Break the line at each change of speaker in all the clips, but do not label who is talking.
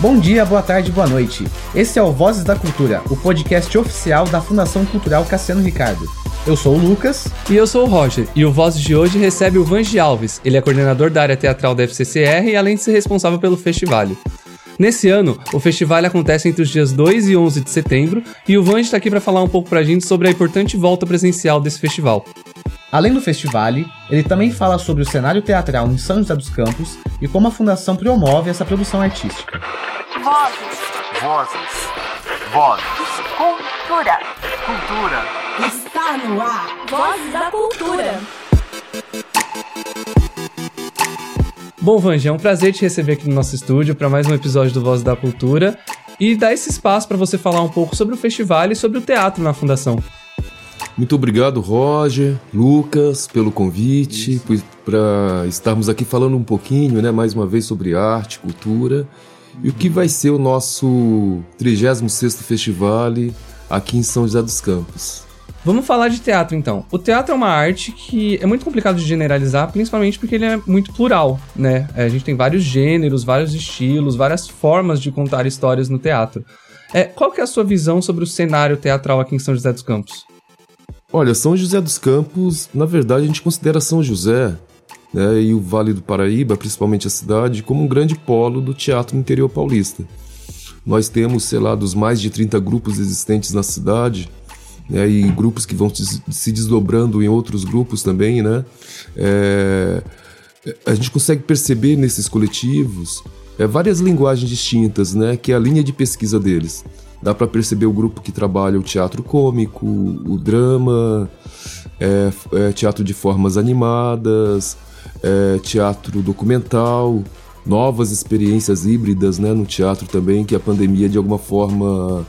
Bom dia, boa tarde, boa noite. Esse é o Vozes da Cultura, o podcast oficial da Fundação Cultural Cassiano Ricardo. Eu sou o Lucas.
E eu sou o Roger. E o Vozes de hoje recebe o Vange Alves. Ele é coordenador da área teatral da FCCR e além de ser responsável pelo festival. Nesse ano, o festival acontece entre os dias 2 e 11 de setembro e o Vange está aqui para falar um pouco pra gente sobre a importante volta presencial desse festival.
Além do festival, ele também fala sobre o cenário teatral em São José dos Campos e como a fundação promove essa produção artística.
Vozes.
Vozes. Vozes.
Cultura.
Cultura.
Está no ar.
Vozes da Cultura.
Bom, Vange, é um prazer te receber aqui no nosso estúdio para mais um episódio do Voz da Cultura e dar esse espaço para você falar um pouco sobre o festival e sobre o teatro na Fundação.
Muito obrigado, Roger, Lucas, pelo convite, para estarmos aqui falando um pouquinho, né, mais uma vez sobre arte, cultura e o que vai ser o nosso 36º festival aqui em São José dos Campos.
Vamos falar de teatro então. O teatro é uma arte que é muito complicado de generalizar, principalmente porque ele é muito plural, né? É, a gente tem vários gêneros, vários estilos, várias formas de contar histórias no teatro. É, qual que é a sua visão sobre o cenário teatral aqui em São José dos Campos?
Olha, São José dos Campos, na verdade, a gente considera São José né, e o Vale do Paraíba, principalmente a cidade, como um grande polo do teatro no interior paulista. Nós temos, sei lá, dos mais de 30 grupos existentes na cidade, né, e grupos que vão se desdobrando em outros grupos também, né? É, a gente consegue perceber nesses coletivos é, várias linguagens distintas, né? Que é a linha de pesquisa deles. Dá para perceber o grupo que trabalha o teatro cômico, o drama, é, é, teatro de formas animadas, é, teatro documental, novas experiências híbridas né, no teatro também, que a pandemia de alguma forma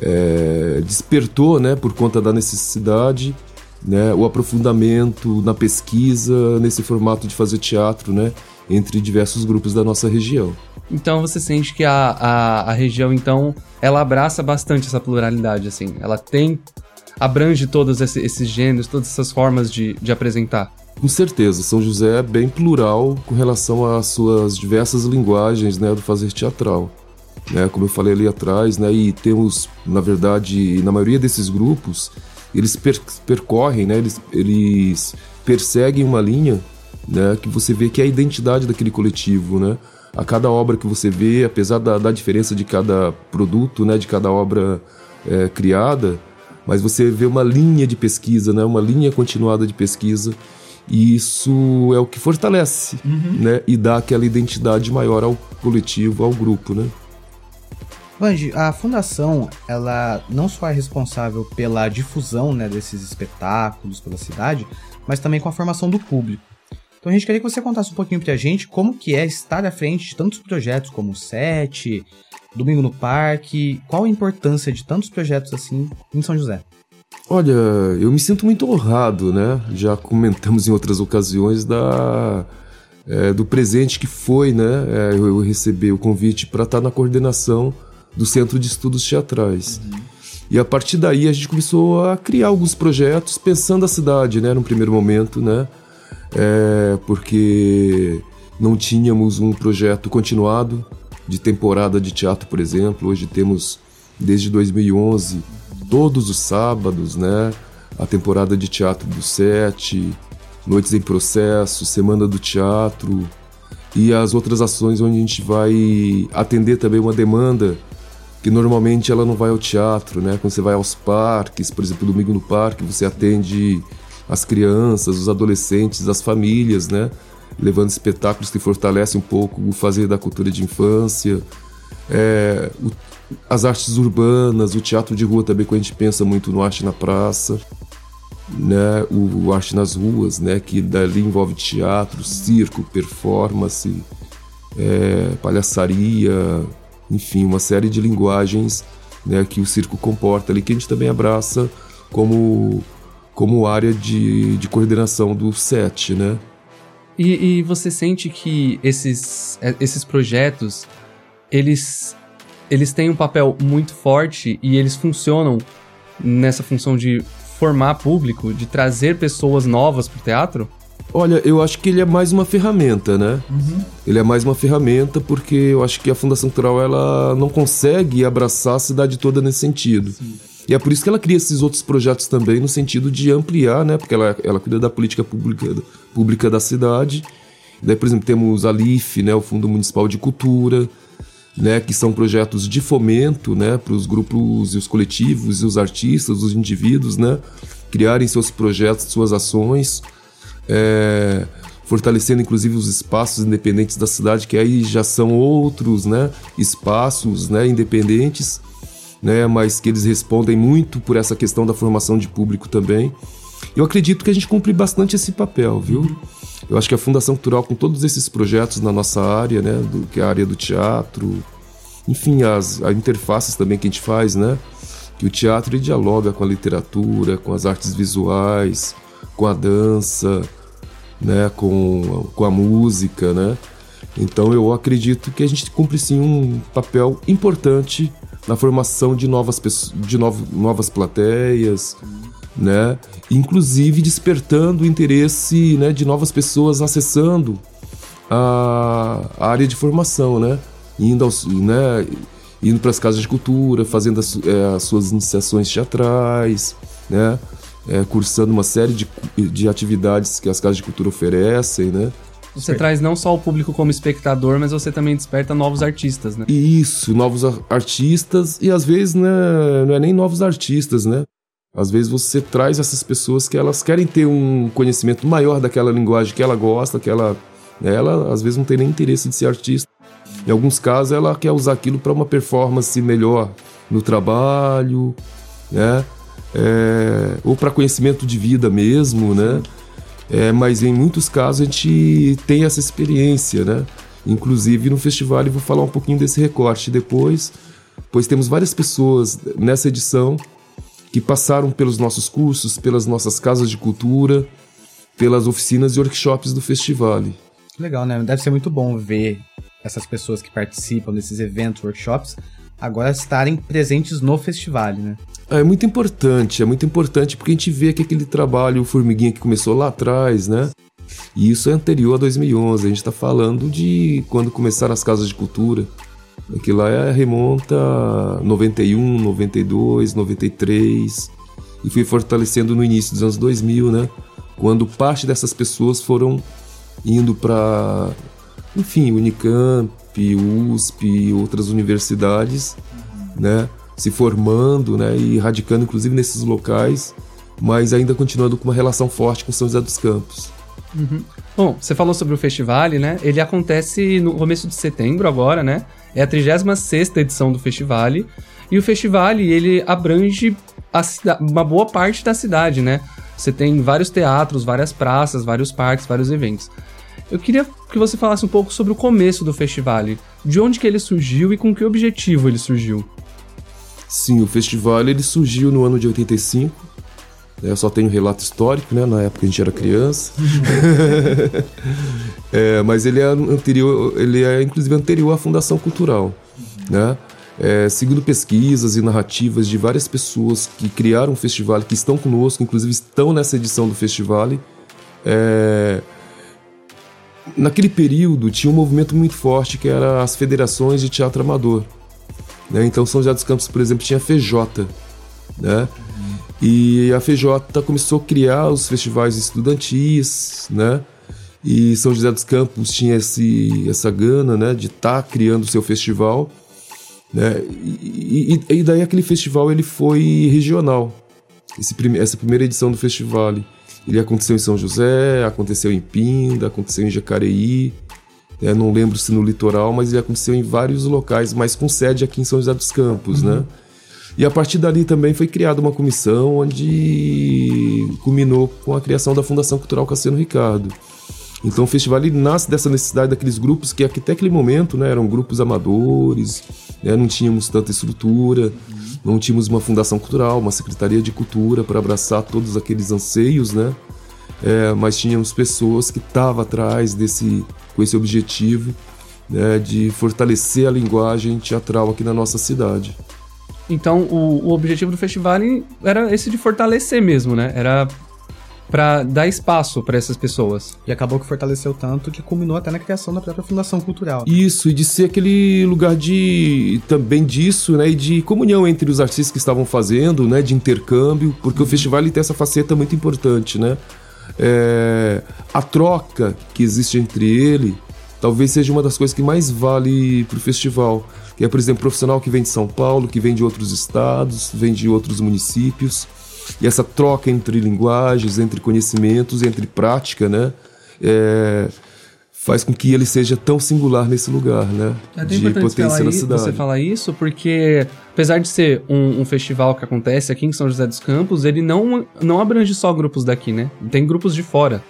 é, despertou né, por conta da necessidade, né, o aprofundamento na pesquisa, nesse formato de fazer teatro né, entre diversos grupos da nossa região.
Então você sente que a, a, a região, então, ela abraça bastante essa pluralidade, assim. Ela tem, abrange todos esse, esses gêneros, todas essas formas de, de apresentar.
Com certeza, São José é bem plural com relação às suas diversas linguagens né, do fazer teatral né, como eu falei ali atrás, né, e temos, na verdade, na maioria desses grupos, eles per percorrem, né, eles, eles perseguem uma linha né, que você vê que é a identidade daquele coletivo, né? A cada obra que você vê, apesar da, da diferença de cada produto, né, de cada obra é, criada, mas você vê uma linha de pesquisa, né, uma linha continuada de pesquisa, e isso é o que fortalece, uhum. né, e dá aquela identidade maior ao coletivo, ao grupo, né?
Vange, a fundação, ela não só é responsável pela difusão né, desses espetáculos pela cidade, mas também com a formação do público. Então a gente queria que você contasse um pouquinho pra gente como que é estar à frente de tantos projetos como o SET, Domingo no Parque, qual a importância de tantos projetos assim em São José?
Olha, eu me sinto muito honrado, né? Já comentamos em outras ocasiões da é, do presente que foi, né? É, eu receber o convite para estar na coordenação do Centro de Estudos Teatrais. Uhum. E a partir daí a gente começou a criar alguns projetos pensando a cidade, né, no primeiro momento, né? É, porque não tínhamos um projeto continuado de temporada de teatro, por exemplo. Hoje temos desde 2011 todos os sábados, né? A temporada de teatro do Sete, Noites em Processo, Semana do Teatro e as outras ações onde a gente vai atender também uma demanda que normalmente ela não vai ao teatro, né? Quando você vai aos parques, por exemplo, domingo no parque, você atende as crianças, os adolescentes, as famílias, né? Levando espetáculos que fortalecem um pouco o fazer da cultura de infância, é, o, as artes urbanas, o teatro de rua também, quando a gente pensa muito no arte na praça, né? O, o arte nas ruas, né? Que dali envolve teatro, circo, performance, é, palhaçaria, enfim, uma série de linguagens né, que o circo comporta ali, que a gente também abraça como, como área de, de coordenação do SET, né?
E, e, você sente que esses, é, esses projetos, eles, eles têm um papel muito forte e eles funcionam nessa função de formar público, de trazer pessoas novas para o teatro?
Olha, eu acho que ele é mais uma ferramenta, né? Ele é mais uma ferramenta porque eu acho que a Fundação Cultural ela não consegue abraçar a cidade toda nesse sentido. E é por isso que ela cria esses outros projetos também no sentido de ampliar, né? Porque ela, ela cuida da política pública, pública da cidade. Daí, por exemplo, temos a LIF, né? O Fundo Municipal de Cultura, né? Que são projetos de fomento, né? Para os grupos e os coletivos e os artistas, os indivíduos, né? Criarem seus projetos, suas ações é, fortalecendo inclusive os espaços independentes da cidade, que aí já são outros né, espaços né, independentes, né, mas que eles respondem muito por essa questão da formação de público também. Eu acredito que a gente cumpre bastante esse papel, viu? Eu acho que a Fundação Cultural, com todos esses projetos na nossa área, né, do, que é a área do teatro, enfim, as, as interfaces também que a gente faz, né? Que o teatro ele dialoga com a literatura, com as artes visuais, com a dança, né, com, com a música, né? Então eu acredito que a gente cumpre sim um papel importante na formação de novas de novo, novas plateias, né? Inclusive despertando o interesse né, de novas pessoas acessando a, a área de formação, né? Indo, aos, né, indo para as casas de cultura, fazendo as, é, as suas iniciações teatrais, né? É, cursando uma série de, de atividades que as casas de cultura oferecem, né?
Você traz não só o público como espectador, mas você também desperta novos artistas, né?
Isso, novos ar- artistas e às vezes né, não é nem novos artistas, né? Às vezes você traz essas pessoas que elas querem ter um conhecimento maior daquela linguagem que ela gosta, que ela, né, ela às vezes não tem nem interesse de ser artista. Em alguns casos ela quer usar aquilo para uma performance melhor no trabalho, né? É, ou para conhecimento de vida mesmo, né? É, mas em muitos casos a gente tem essa experiência, né? Inclusive no festival eu vou falar um pouquinho desse recorte depois, pois temos várias pessoas nessa edição que passaram pelos nossos cursos, pelas nossas casas de cultura, pelas oficinas e workshops do festival.
Legal, né? Deve ser muito bom ver essas pessoas que participam desses eventos, workshops, agora estarem presentes no festival, né?
É muito importante, é muito importante porque a gente vê que aquele trabalho formiguinha que começou lá atrás, né? E isso é anterior a 2011, a gente está falando de quando começaram as casas de cultura. Aquilo lá é, remonta a 91, 92, 93 e foi fortalecendo no início dos anos 2000, né? Quando parte dessas pessoas foram indo para, enfim, Unicamp, USP outras universidades, né? Se formando, né? E radicando, inclusive, nesses locais, mas ainda continuando com uma relação forte com São José dos Campos.
Bom, você falou sobre o festival, né? Ele acontece no começo de setembro agora, né? É a 36ª edição do festival. E o festival, ele abrange uma boa parte da cidade, né? Você tem vários teatros, várias praças, vários parques, vários eventos. Eu queria que você falasse um pouco sobre o começo do festival. De onde que ele surgiu e com que objetivo ele surgiu.
Sim, o festival ele surgiu no ano de 85. né, Eu só tenho relato histórico, né? Na época a gente era criança. É, mas ele é anterior, ele é inclusive anterior à Fundação Cultural, né? É, segundo pesquisas e narrativas de várias pessoas que criaram o festival, que estão conosco, inclusive estão nessa edição do festival, é, naquele período tinha um movimento muito forte que era as federações de teatro amador. Né? Então São José dos Campos, por exemplo, tinha FJ, né? E a FJ começou a criar os festivais estudantis, né? E São José dos Campos tinha esse, essa gana, né, de estar criando o seu festival, né? E, e, e daí aquele festival ele foi regional. Esse essa primeira edição do festival, ele aconteceu em São José, aconteceu em Pinda, aconteceu em Jacareí, né? não lembro se no litoral, mas ele aconteceu em vários locais, mas com sede aqui em São José dos Campos, né? E a partir dali também foi criada uma comissão onde culminou com a criação da Fundação Cultural Cassiano Ricardo. Então o festival nasce dessa necessidade daqueles grupos que até aquele momento né, eram grupos amadores, né, não tínhamos tanta estrutura, não tínhamos uma fundação cultural, uma secretaria de cultura para abraçar todos aqueles anseios, né? É, mas tínhamos pessoas que estavam atrás desse, com esse objetivo né, de fortalecer a linguagem teatral aqui na nossa cidade.
Então, o, o objetivo do festival era esse de fortalecer mesmo, né? Era pra dar espaço pra essas pessoas.
E acabou que fortaleceu tanto que culminou até na criação da própria Fundação Cultural.
Isso, e de ser aquele lugar de também disso, né, e de comunhão entre os artistas que estavam fazendo, né, de intercâmbio, porque o festival tem essa faceta muito importante, né? É, a troca que existe entre ele talvez seja uma das coisas que mais vale pro festival. Que é, por exemplo, profissional que vem de São Paulo, que vem de outros estados, vem de outros municípios. E essa troca entre linguagens, entre conhecimentos, entre prática, né? É, faz com que ele seja tão singular nesse lugar, né?
É até importante falar
na cidade.
você falar isso, porque apesar de ser um, um festival que acontece aqui em São José dos Campos, ele não, não abrange só grupos daqui, né? Tem grupos de fora.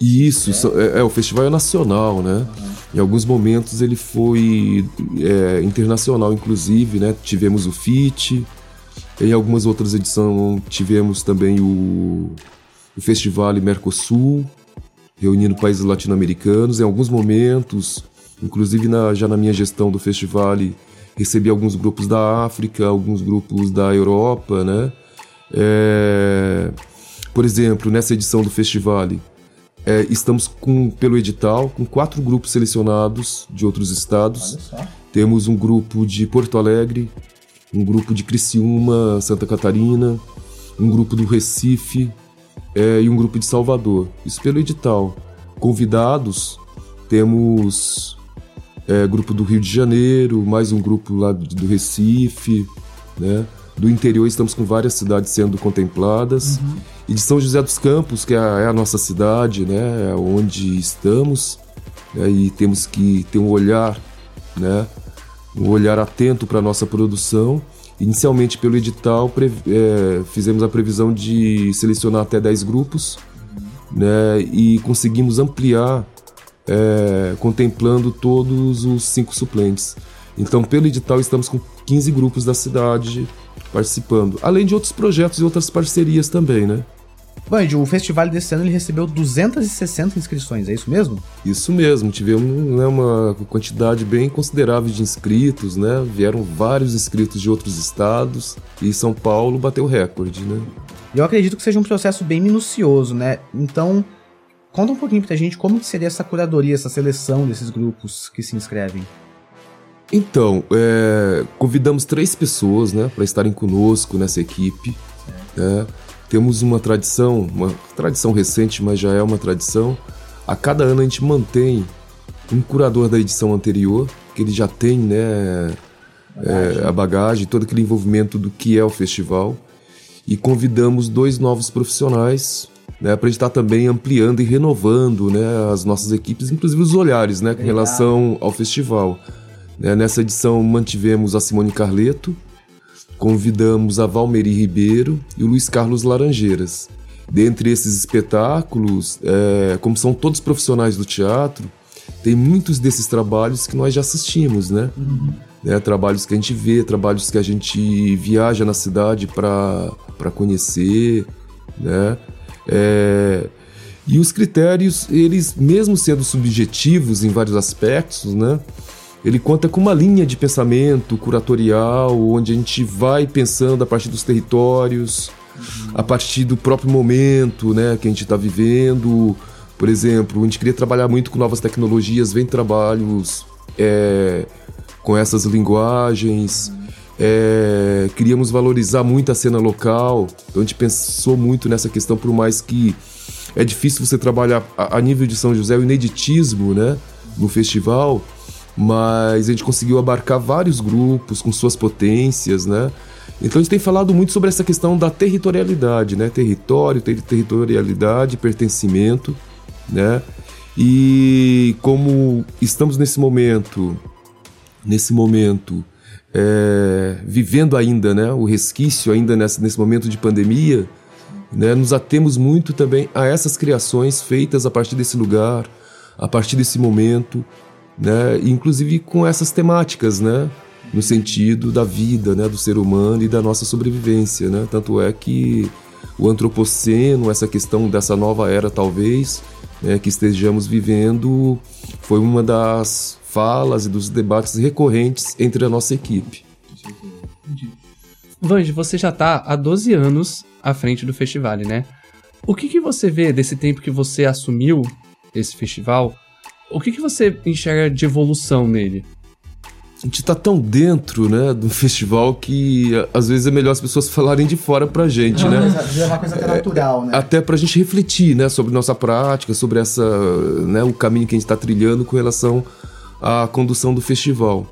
Isso, so- é, é, o festival é nacional, né? Em alguns momentos ele foi é, internacional, inclusive, né? Tivemos o FIT, em algumas outras edições tivemos também o, o Festival Mercosul, reunindo países latino-americanos. Em alguns momentos, inclusive na- já na minha gestão do festival, recebi alguns grupos da África, alguns grupos da Europa, né? É, por exemplo, nessa edição do festival, é, estamos com, pelo edital com quatro grupos selecionados de outros estados. Temos um grupo de Porto Alegre, um grupo de Criciúma, Santa Catarina, um grupo do Recife é, e um grupo de Salvador. Isso pelo edital. Convidados, temos é, grupo do Rio de Janeiro, mais um grupo lá do Recife, né? Do interior estamos com várias cidades sendo contempladas. E de São José dos Campos, que é a, é a nossa cidade, né? É onde estamos. né? E temos que ter um olhar, né? Um olhar atento para a nossa produção. Inicialmente, pelo edital, é, fizemos a previsão de selecionar até 10 grupos, né? E conseguimos ampliar é, contemplando todos os cinco suplentes. Então, pelo edital, estamos com 15 grupos da cidade participando, além de outros projetos e outras parcerias também, né?
Band, o festival desse ano ele recebeu 260 inscrições, é isso mesmo?
Isso mesmo, tivemos né, uma quantidade bem considerável de inscritos, né? Vieram vários inscritos de outros estados e São Paulo bateu recorde, né?
Eu acredito que seja um processo bem minucioso, né? Então, conta um pouquinho pra gente como que seria essa curadoria, essa seleção desses grupos que se inscrevem.
Então, é, convidamos três pessoas, né, para estarem conosco nessa equipe. né? Temos uma tradição, uma tradição recente, mas já é uma tradição. A cada ano a gente mantém um curador da edição anterior, que ele já tem, né, é, a bagagem, todo aquele envolvimento do que é o festival. E convidamos dois novos profissionais, né, para a gente estar também ampliando e renovando, né, as nossas equipes, inclusive os olhares, né, com relação ao festival. Né, nessa edição mantivemos a Simone Carleto, convidamos a Valmeri Ribeiro e o Luiz Carlos Laranjeiras. Dentre esses espetáculos, é, como são todos profissionais do teatro, tem muitos desses trabalhos que nós já assistimos, né? Né, Trabalhos que a gente vê, trabalhos que a gente viaja na cidade para conhecer, né? É, e os critérios, eles, mesmo sendo subjetivos em vários aspectos, né? Ele conta com uma linha de pensamento curatorial, onde a gente vai pensando a partir dos territórios, a partir do próprio momento né, que a gente está vivendo. Por exemplo, a gente queria trabalhar muito com novas tecnologias, vem trabalhos é, com essas linguagens. É, queríamos valorizar muito a cena local, então a gente pensou muito nessa questão, por mais que é difícil você trabalhar a, a nível de São José o ineditismo né, no festival, mas a gente conseguiu abarcar vários grupos com suas potências, né? Então a gente tem falado muito sobre essa questão da territorialidade, né? Território, ter- territorialidade, pertencimento, né? E como estamos nesse momento, nesse momento, é, vivendo ainda, né? O resquício ainda nesse, momento de pandemia, né? Nos atemos muito também a essas criações feitas a partir desse lugar, a partir desse momento, né? Inclusive com essas temáticas, né? No sentido da vida, né? Do ser humano e da nossa sobrevivência, né? Tanto é que o antropoceno, essa questão dessa nova era talvez, né? Que estejamos vivendo, foi uma das falas e dos debates recorrentes entre a nossa equipe.
Vange, você já tá há 12 anos à frente do festival, né? O que, que você vê desse tempo que você assumiu esse festival? O que, que você enxerga de evolução nele?
A gente tá tão dentro, né, do festival que às vezes é melhor as pessoas falarem de fora pra gente, né?
É uma coisa até natural, né?
Até pra gente refletir, né, sobre nossa prática, sobre essa, né, o caminho que a gente tá trilhando com relação à condução do festival.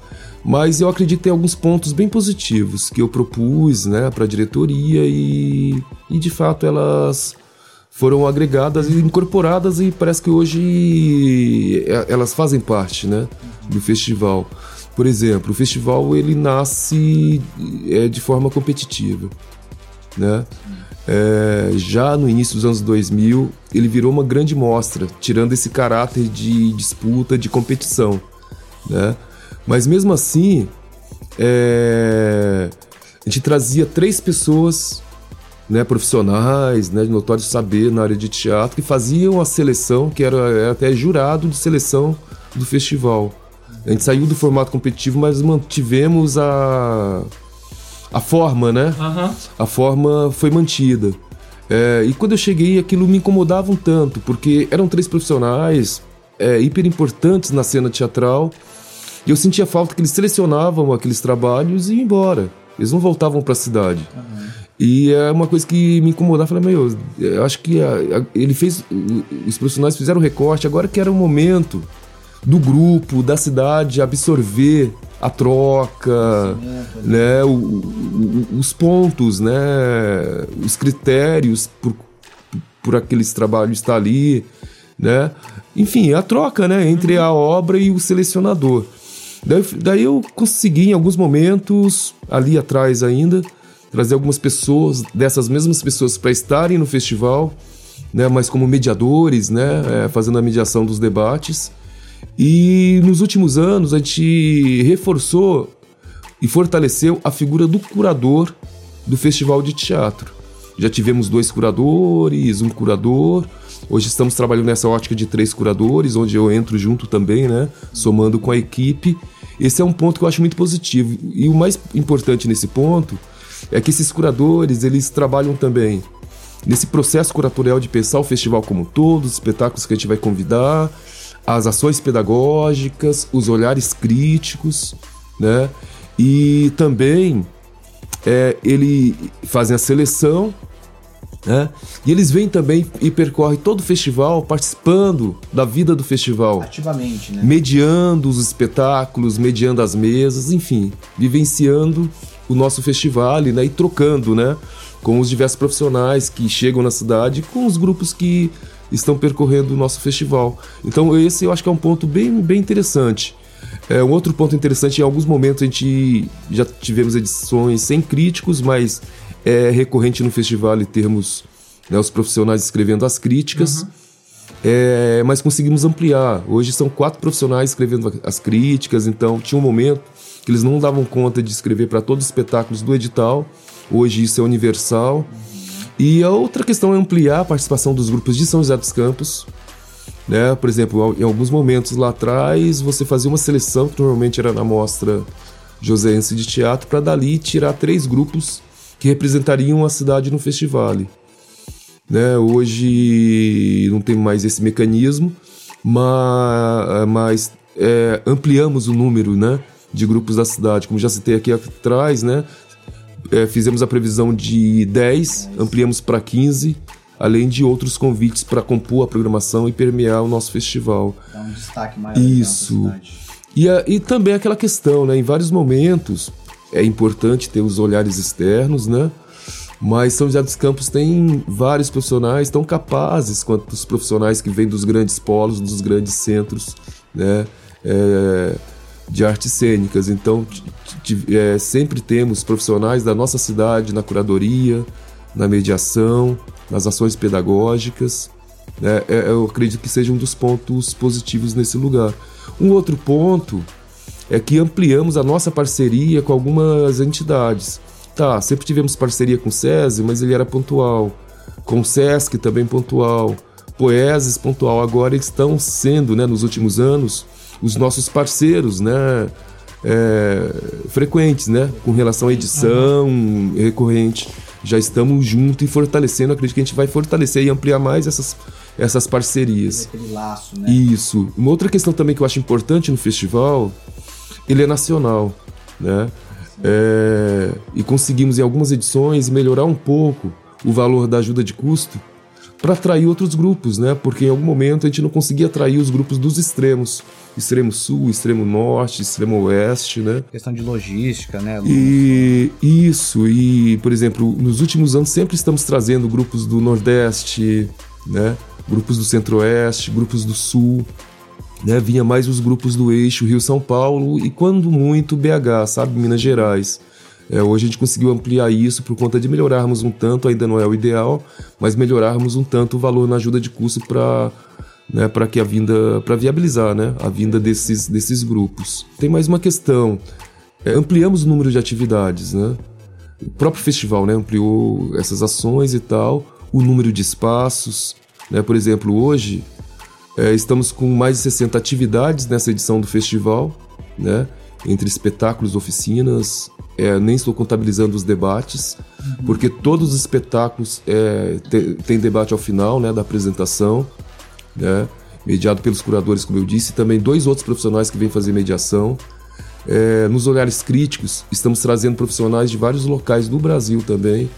Mas eu acredito que tem alguns pontos bem positivos que eu propus, né, pra diretoria e, e de fato elas foram agregadas e incorporadas e parece que hoje é, elas fazem parte, né, do festival. Por exemplo, o festival ele nasce é, de forma competitiva, né? É, já no início dos anos 2000, ele virou uma grande mostra, tirando esse caráter de disputa, de competição, né? Mas mesmo assim, é, a gente trazia três pessoas, né, profissionais, né, de notório saber na área de teatro, que faziam a seleção, que era, era até jurado de seleção do festival. A gente saiu do formato competitivo, mas mantivemos a, a forma, né? A forma foi mantida. É, e quando eu cheguei, aquilo me incomodava um tanto, porque eram três profissionais é, hiper importantes na cena teatral, e eu sentia falta que eles selecionavam aqueles trabalhos e iam embora. Eles não voltavam para a cidade. E é uma coisa que me incomodava. Falei, meu, eu acho que a- a- ele fez. Os profissionais fizeram o recorte, agora que era o momento do grupo, da cidade absorver a troca, né, o- o- os pontos, né, os critérios por, por aqueles trabalhos estar ali, né? Enfim, a troca, né, entre a obra e o selecionador. Daí, daí eu consegui em alguns momentos ali atrás ainda trazer algumas pessoas dessas mesmas pessoas para estarem no festival, né, mas como mediadores, né, é, fazendo a mediação dos debates. E nos últimos anos a gente reforçou e fortaleceu a figura do curador do Festival de Teatro. Já tivemos dois curadores, um curador. Hoje estamos trabalhando nessa ótica de três curadores, onde eu entro junto também, né? Somando com a equipe. Esse é um ponto que eu acho muito positivo. E o mais importante nesse ponto é que esses curadores, eles trabalham também nesse processo curatorial de pensar o festival como um todo, os espetáculos que a gente vai convidar, as ações pedagógicas, os olhares críticos, né? E também é, ele fazem a seleção, né? E eles vêm também e percorrem todo o festival, participando da vida do festival
Ativamente, né?
mediando os espetáculos, mediando as mesas, enfim, vivenciando o nosso festival né, e trocando né, com os diversos profissionais que chegam na cidade, com os grupos que estão percorrendo o nosso festival. Então esse eu acho que é um ponto bem, bem interessante. É, um outro ponto interessante, em alguns momentos a gente já tivemos edições sem críticos, mas é recorrente no festival e termos né, os profissionais escrevendo as críticas. É, mas conseguimos ampliar. Hoje são quatro profissionais escrevendo as críticas, então tinha um momento que eles não davam conta de escrever para todos os espetáculos do edital. Hoje isso é universal. E a outra questão é ampliar a participação dos grupos de São José dos Campos. Né? Por exemplo, em alguns momentos lá atrás, você fazia uma seleção, que normalmente era na mostra joseense de teatro, para dali tirar três grupos que representariam a cidade no festival. Né? Hoje não tem mais esse mecanismo, mas, mas é, ampliamos o número né, de grupos da cidade. Como já citei aqui atrás, né, é, fizemos a previsão de 10, ampliamos para 15, além de outros convites para compor a programação e permear o nosso festival.
Dá um destaque maior
Isso. E, a- e também aquela questão, né? Em vários momentos é importante ter os olhares externos, né? Mas São José dos Campos tem vários profissionais tão capazes quanto os profissionais que vêm dos grandes polos, dos grandes centros, né? É, de artes cênicas. Então, é, sempre temos profissionais da nossa cidade na curadoria, na mediação, nas ações pedagógicas. né? É, eu acredito que seja um dos pontos positivos nesse lugar. Um outro ponto é que ampliamos a nossa parceria com algumas entidades. Tá, sempre tivemos parceria com o SESI, mas ele era pontual. Com o SESC também pontual. Poeses pontual. Agora estão sendo, né, nos últimos anos, os nossos parceiros, né, é, frequentes, né, com relação à edição recorrente. já estamos juntos e fortalecendo. Acredito que a gente vai fortalecer e ampliar mais essas, essas parcerias.
Aquele laço, né?
Isso. Uma outra questão também que eu acho importante no festival, ele é nacional, né? É, e conseguimos em algumas edições melhorar um pouco o valor da ajuda de custo para atrair outros grupos, né? Porque em algum momento a gente não conseguia atrair os grupos dos extremos, extremo sul, extremo norte, extremo oeste, né?
Questão de logística, né?
E isso, e por exemplo, nos últimos anos sempre estamos trazendo grupos do Nordeste, né? Grupos do Centro-Oeste, grupos do Sul, né? Vinha mais os grupos do eixo Rio-São Paulo e quando muito BH, sabe, Minas Gerais. É, hoje a gente conseguiu ampliar isso por conta de melhorarmos um tanto, ainda não é o ideal, mas melhorarmos um tanto o valor na ajuda de custo para né, para que a vinda para viabilizar, né, a vinda desses desses grupos. Tem mais uma questão. É, ampliamos o número de atividades, né? O próprio festival, né, ampliou essas ações e tal, o número de espaços, né? Por exemplo, hoje é, estamos com mais de 60 atividades nessa edição do festival, né? Entre espetáculos, oficinas, é, nem estou contabilizando os debates, uhum. porque todos os espetáculos é, têm debate ao final né, da apresentação, né, mediado pelos curadores, como eu disse, e também dois outros profissionais que vêm fazer mediação. É, nos olhares críticos, estamos trazendo profissionais de vários locais do Brasil também.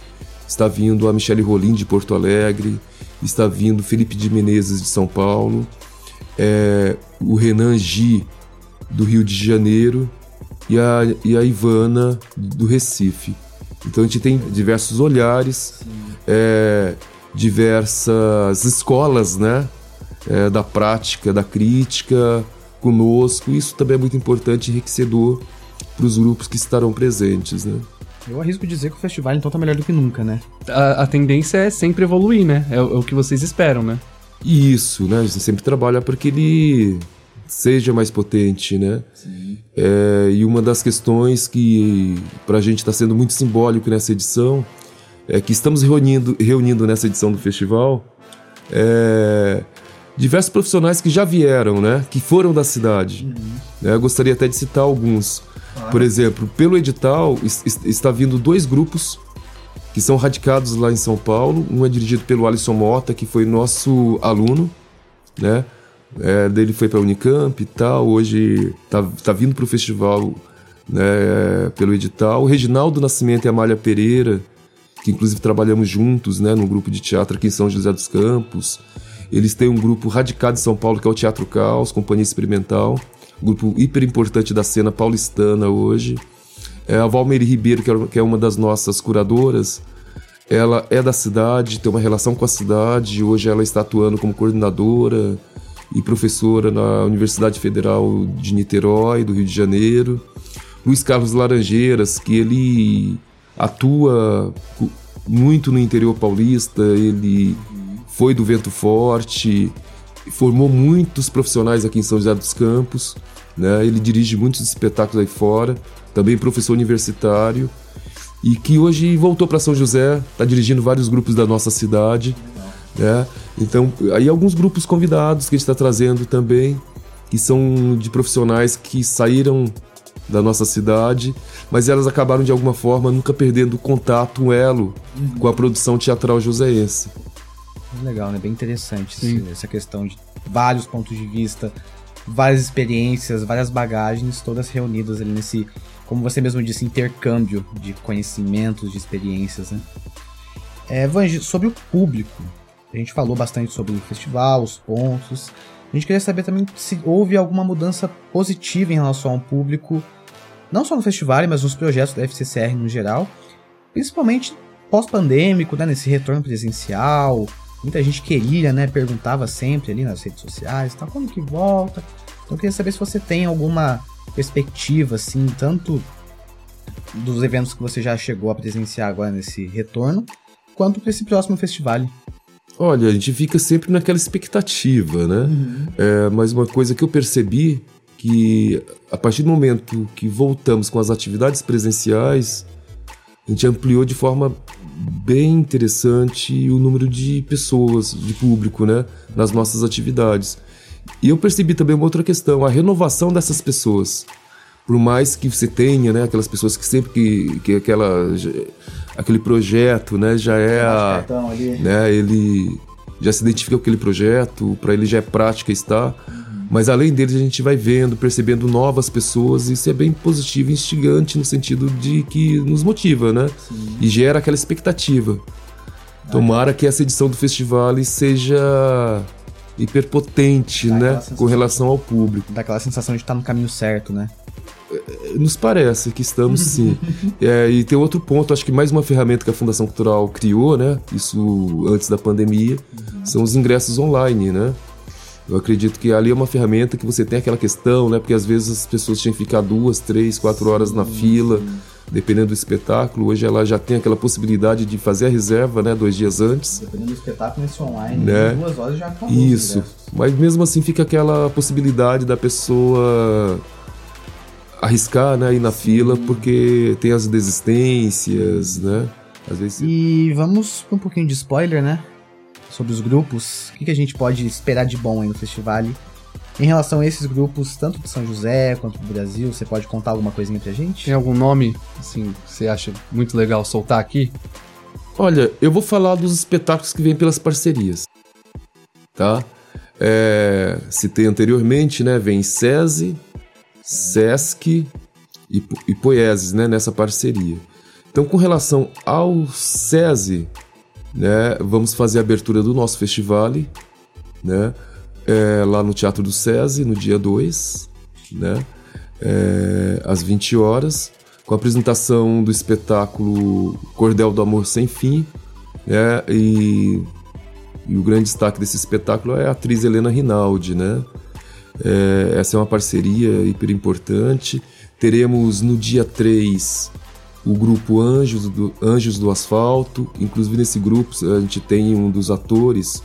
Está vindo a Michele Rolim de Porto Alegre, está vindo Felipe de Menezes de São Paulo, é, o Renan Gi do Rio de Janeiro, e a, e a Ivana do Recife. Então a gente tem diversos olhares, é, diversas escolas, né? É, da prática, da crítica conosco. Isso também é muito importante e enriquecedor para os grupos que estarão presentes, né?
Eu arrisco dizer que o festival então tá melhor do que nunca, né?
A, a tendência é sempre evoluir, né? É, é, o que vocês esperam, né?
Isso, né? A gente sempre trabalha para que ele seja mais potente, né? É, e uma das questões que para a gente está sendo muito simbólico nessa edição é que estamos reunindo, reunindo nessa edição do festival é, diversos profissionais que já vieram, né? Que foram da cidade. Uhum. Né? Eu gostaria até de citar alguns. Por exemplo, pelo edital está vindo dois grupos que são radicados lá em São Paulo. Um é dirigido pelo Alisson Mota, que foi nosso aluno, né? É, dele foi para a Unicamp e tal, hoje tá, tá vindo para o festival né, pelo edital. O Reginaldo Nascimento e a Amália Pereira, que inclusive trabalhamos juntos né, no grupo de teatro aqui em São José dos Campos. Eles têm um grupo radicado em São Paulo, que é o Teatro Caos, Companhia Experimental, grupo hiper importante da cena paulistana hoje. É, a Valmeire Ribeiro, é que é uma das nossas curadoras, ela é da cidade, tem uma relação com a cidade, hoje ela está atuando como coordenadora e professora na Universidade Federal de Niterói, do Rio de Janeiro. Luiz Carlos Laranjeiras, que ele atua muito no interior paulista, ele foi do Vento Forte, formou muitos profissionais aqui em São José dos Campos, né? ele dirige muitos espetáculos aí fora, também professor universitário, e que hoje voltou para São José, está dirigindo vários grupos da nossa cidade. Né? Então, aí alguns grupos convidados que a gente está trazendo também, que são de profissionais que saíram da nossa cidade, mas elas acabaram de alguma forma nunca perdendo contato, um elo uhum. com a produção teatral joseense.
Legal, né? Bem interessante esse, essa questão de vários pontos de vista, várias experiências, várias bagagens, todas reunidas ali nesse, como você mesmo disse, intercâmbio de conhecimentos, de experiências, né? É, Vange, sobre o público, a gente falou bastante sobre o festival, os pontos. A gente queria saber também se houve alguma mudança positiva em relação ao público, não só no festival, mas nos projetos da FCCR no geral, principalmente pós-pandêmico, né, nesse retorno presencial. Muita gente queria, né, perguntava sempre ali nas redes sociais, tá, quando que volta? Então eu queria saber se você tem alguma perspectiva, assim, tanto dos eventos que você já chegou a presenciar agora nesse retorno, quanto para esse próximo festival.
Olha, a gente fica sempre naquela expectativa, né? Uhum. É, mas uma coisa que eu percebi que a partir do momento que voltamos com as atividades presenciais, a gente ampliou de forma bem interessante o número de pessoas, de público, né, nas nossas atividades. E eu percebi também uma outra questão, a renovação dessas pessoas. por mais que você tenha, né, aquelas pessoas que sempre que, que aquela aquele projeto, né, já é a, né, ele já se identifica com aquele projeto, para ele já é prática estar. Mas além deles a gente vai vendo, percebendo novas pessoas, e isso é bem positivo e instigante no sentido de que nos motiva, né? E gera aquela expectativa. Tomara que essa edição do festival seja hiperpotente,
Dá
né, com relação ao público.
Dá aquela sensação de estar no caminho certo, né?
Nos parece que estamos sim. É, e tem outro ponto, acho que mais uma ferramenta que a Fundação Cultural criou, né? Isso antes da pandemia, são os ingressos online, né? Eu acredito que ali é uma ferramenta que você tem aquela questão, né? Porque às vezes as pessoas tinham que ficar duas, três, quatro horas na fila, dependendo do espetáculo. Hoje ela já tem aquela possibilidade de fazer a reserva, né? Dois dias antes.
Dependendo do espetáculo, nesse online,
Né?
duas horas já acabou.
Isso.
ingressos.
Mas mesmo assim fica aquela possibilidade da pessoa arriscar, né, ir na fila, porque tem as desistências, né? Às vezes.
E vamos com um pouquinho de spoiler, né? Sobre os grupos. O que, que a gente pode esperar de bom aí no festival? Em relação a esses grupos, tanto de São José quanto do Brasil, você pode contar alguma coisinha pra gente?
Tem algum nome, assim, que você acha muito legal soltar aqui?
Olha, eu vou falar dos espetáculos que vêm pelas parcerias, tá? É, citei anteriormente, né? Vem SESI, SESC e, e Poieses, né? Nessa parceria. Então, com relação ao SESI, né? Vamos fazer a abertura do nosso festival, né? É, lá no Teatro do SESI, no dia 2, né? É, às 20 horas, com a apresentação do espetáculo Cordel do Amor Sem Fim, né? E, e o grande destaque desse espetáculo é a atriz Helena Rinaldi, né? É, essa é uma parceria hiper importante. Teremos no dia 3 o grupo Anjos do, Anjos do Asfalto. Inclusive nesse grupo a gente tem um dos atores,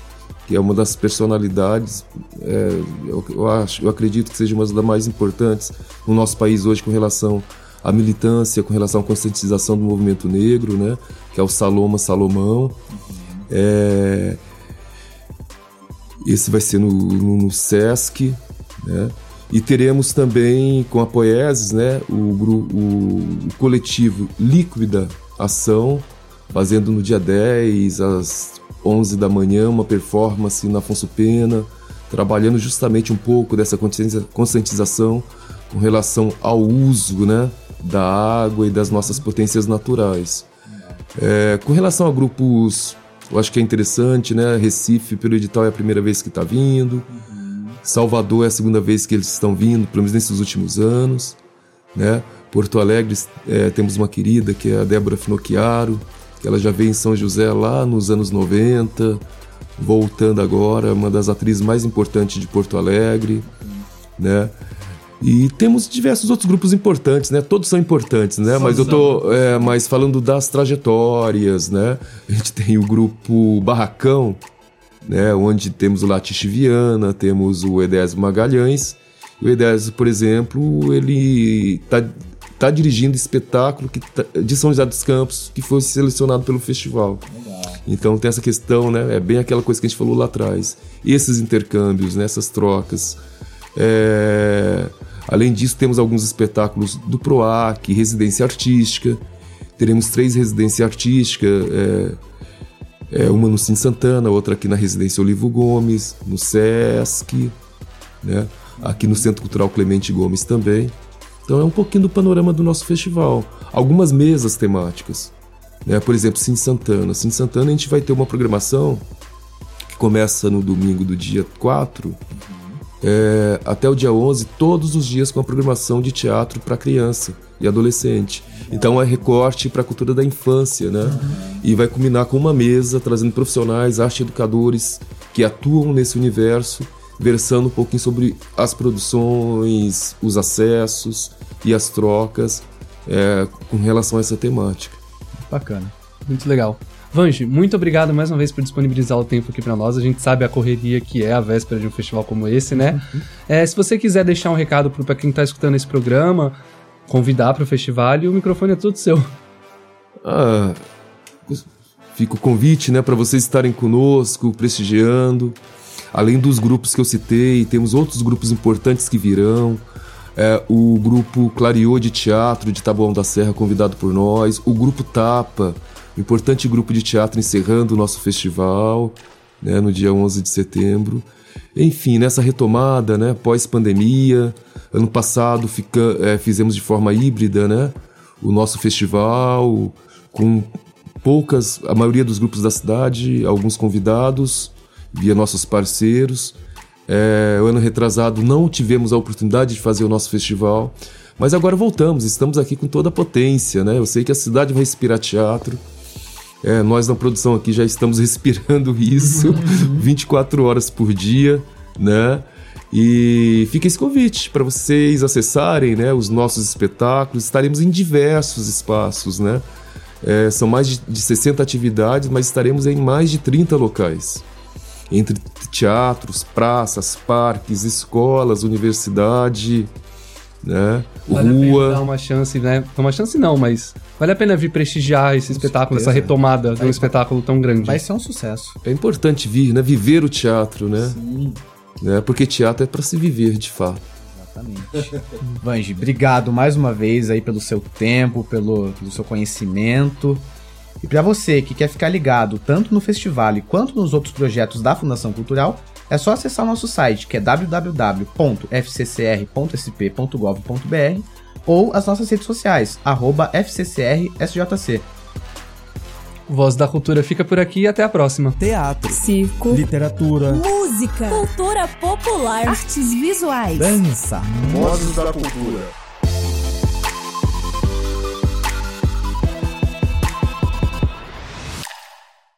que é uma das personalidades, é, eu, eu acho, eu acredito que seja uma das mais importantes no nosso país hoje com relação à militância, com relação à conscientização do movimento negro, né? Que é o Saloma Salomão. É, esse vai ser no, no, no Sesc, né? E teremos também com a né, o, o, o coletivo Líquida Ação, fazendo no dia 10 às 11 da manhã uma performance na Afonso Pena, trabalhando justamente um pouco dessa conscientiza- conscientização com relação ao uso, né, da água e das nossas potências naturais. É, com relação a grupos, eu acho que é interessante, né? Recife, pelo edital, é a primeira vez que está vindo. Salvador é a segunda vez que eles estão vindo, pelo menos nesses últimos anos. Né? Porto Alegre, é, temos uma querida que é a Débora Finocchiaro, que ela já veio em São José lá nos anos 90, voltando agora, uma das atrizes mais importantes de Porto Alegre. Né? E temos diversos outros grupos importantes, né? Todos são importantes, né? Mas eu tô é, mais falando das trajetórias, né? A gente tem o grupo Barracão, né? Onde temos o Latiche Viana, temos o Edésio Magalhães. O Edésio, por exemplo, ele tá, tá dirigindo espetáculo que tá- de São José dos Campos que foi selecionado pelo festival. Então tem essa questão, né? É bem aquela coisa que a gente falou lá atrás. Esses intercâmbios, né? essas trocas. É, Além disso, temos alguns espetáculos do PROAC, residência artística. Teremos três residências artísticas, é, é, uma no Sim Santana, outra aqui na Residência Olivo Gomes, no SESC, né? aqui no Centro Cultural Clemente Gomes também. Então é um pouquinho do panorama do nosso festival. Algumas mesas temáticas. Né? Por exemplo, Sim Santana. Sim Santana a gente vai ter uma programação que começa no domingo do dia 4 é, até o dia 11, todos os dias com a programação de teatro para criança e adolescente. Então é recorte para a cultura da infância, né? E vai culminar com uma mesa trazendo profissionais, arte educadores que atuam nesse universo, versando um pouquinho sobre as produções, os acessos e as trocas é, com relação a essa temática.
Bacana.
Muito legal. Vange, muito obrigado mais uma vez por disponibilizar o tempo aqui pra nós. A gente sabe a correria que é a véspera de um festival como esse, né? É, se você quiser deixar um recado pra quem tá escutando esse programa, convidar pro festival, o microfone é todo seu.
Ah, fica o convite, né, para vocês estarem conosco, prestigiando. Além dos grupos que eu citei, temos outros grupos importantes que virão. é, o grupo Clariô de Teatro de Taboão da Serra, convidado por nós, o grupo Tapa, importante grupo de teatro encerrando o nosso festival, né, no dia 11 de setembro. Enfim, nessa retomada, né, pós-pandemia, ano passado fica, é, fizemos de forma híbrida, né, o nosso festival com poucas, a maioria dos grupos da cidade, alguns convidados, via nossos parceiros. É, o ano retrasado não tivemos a oportunidade de fazer o nosso festival, mas agora voltamos, estamos aqui com toda a potência, né? Eu sei que a cidade vai respirar teatro. É, nós na produção aqui já estamos respirando isso 24 horas por dia, né? E fica esse convite para vocês acessarem né, os nossos espetáculos. Estaremos em diversos espaços, né? É, são mais de, de 60 atividades, mas estaremos em mais de 30 locais. Entre teatros, praças, parques, escolas, universidade, né?
Vale a pena dar
rua.
uma chance, né? Uma chance não, mas vale a pena vir prestigiar esse espetáculo,
certeza.
essa retomada de um
Vai-
espetáculo tão grande.
Vai ser um sucesso.
É importante vir, né? Viver o teatro, né?
Sim,
né? Porque teatro é para se viver de fato.
exatamente. Vange, obrigado mais uma vez aí pelo seu tempo, pelo, pelo seu conhecimento. E para você que quer ficar ligado tanto no festival quanto nos outros projetos da Fundação Cultural, é só acessar o nosso site, que é www.fccr.sp.gov.br ou as nossas redes sociais, arroba FCCRSJC.
Voz da Cultura fica por aqui e até a próxima.
Teatro,
Circo,
literatura,
música,
Cultura popular.
artes visuais.
dança.
Vozes da cultura.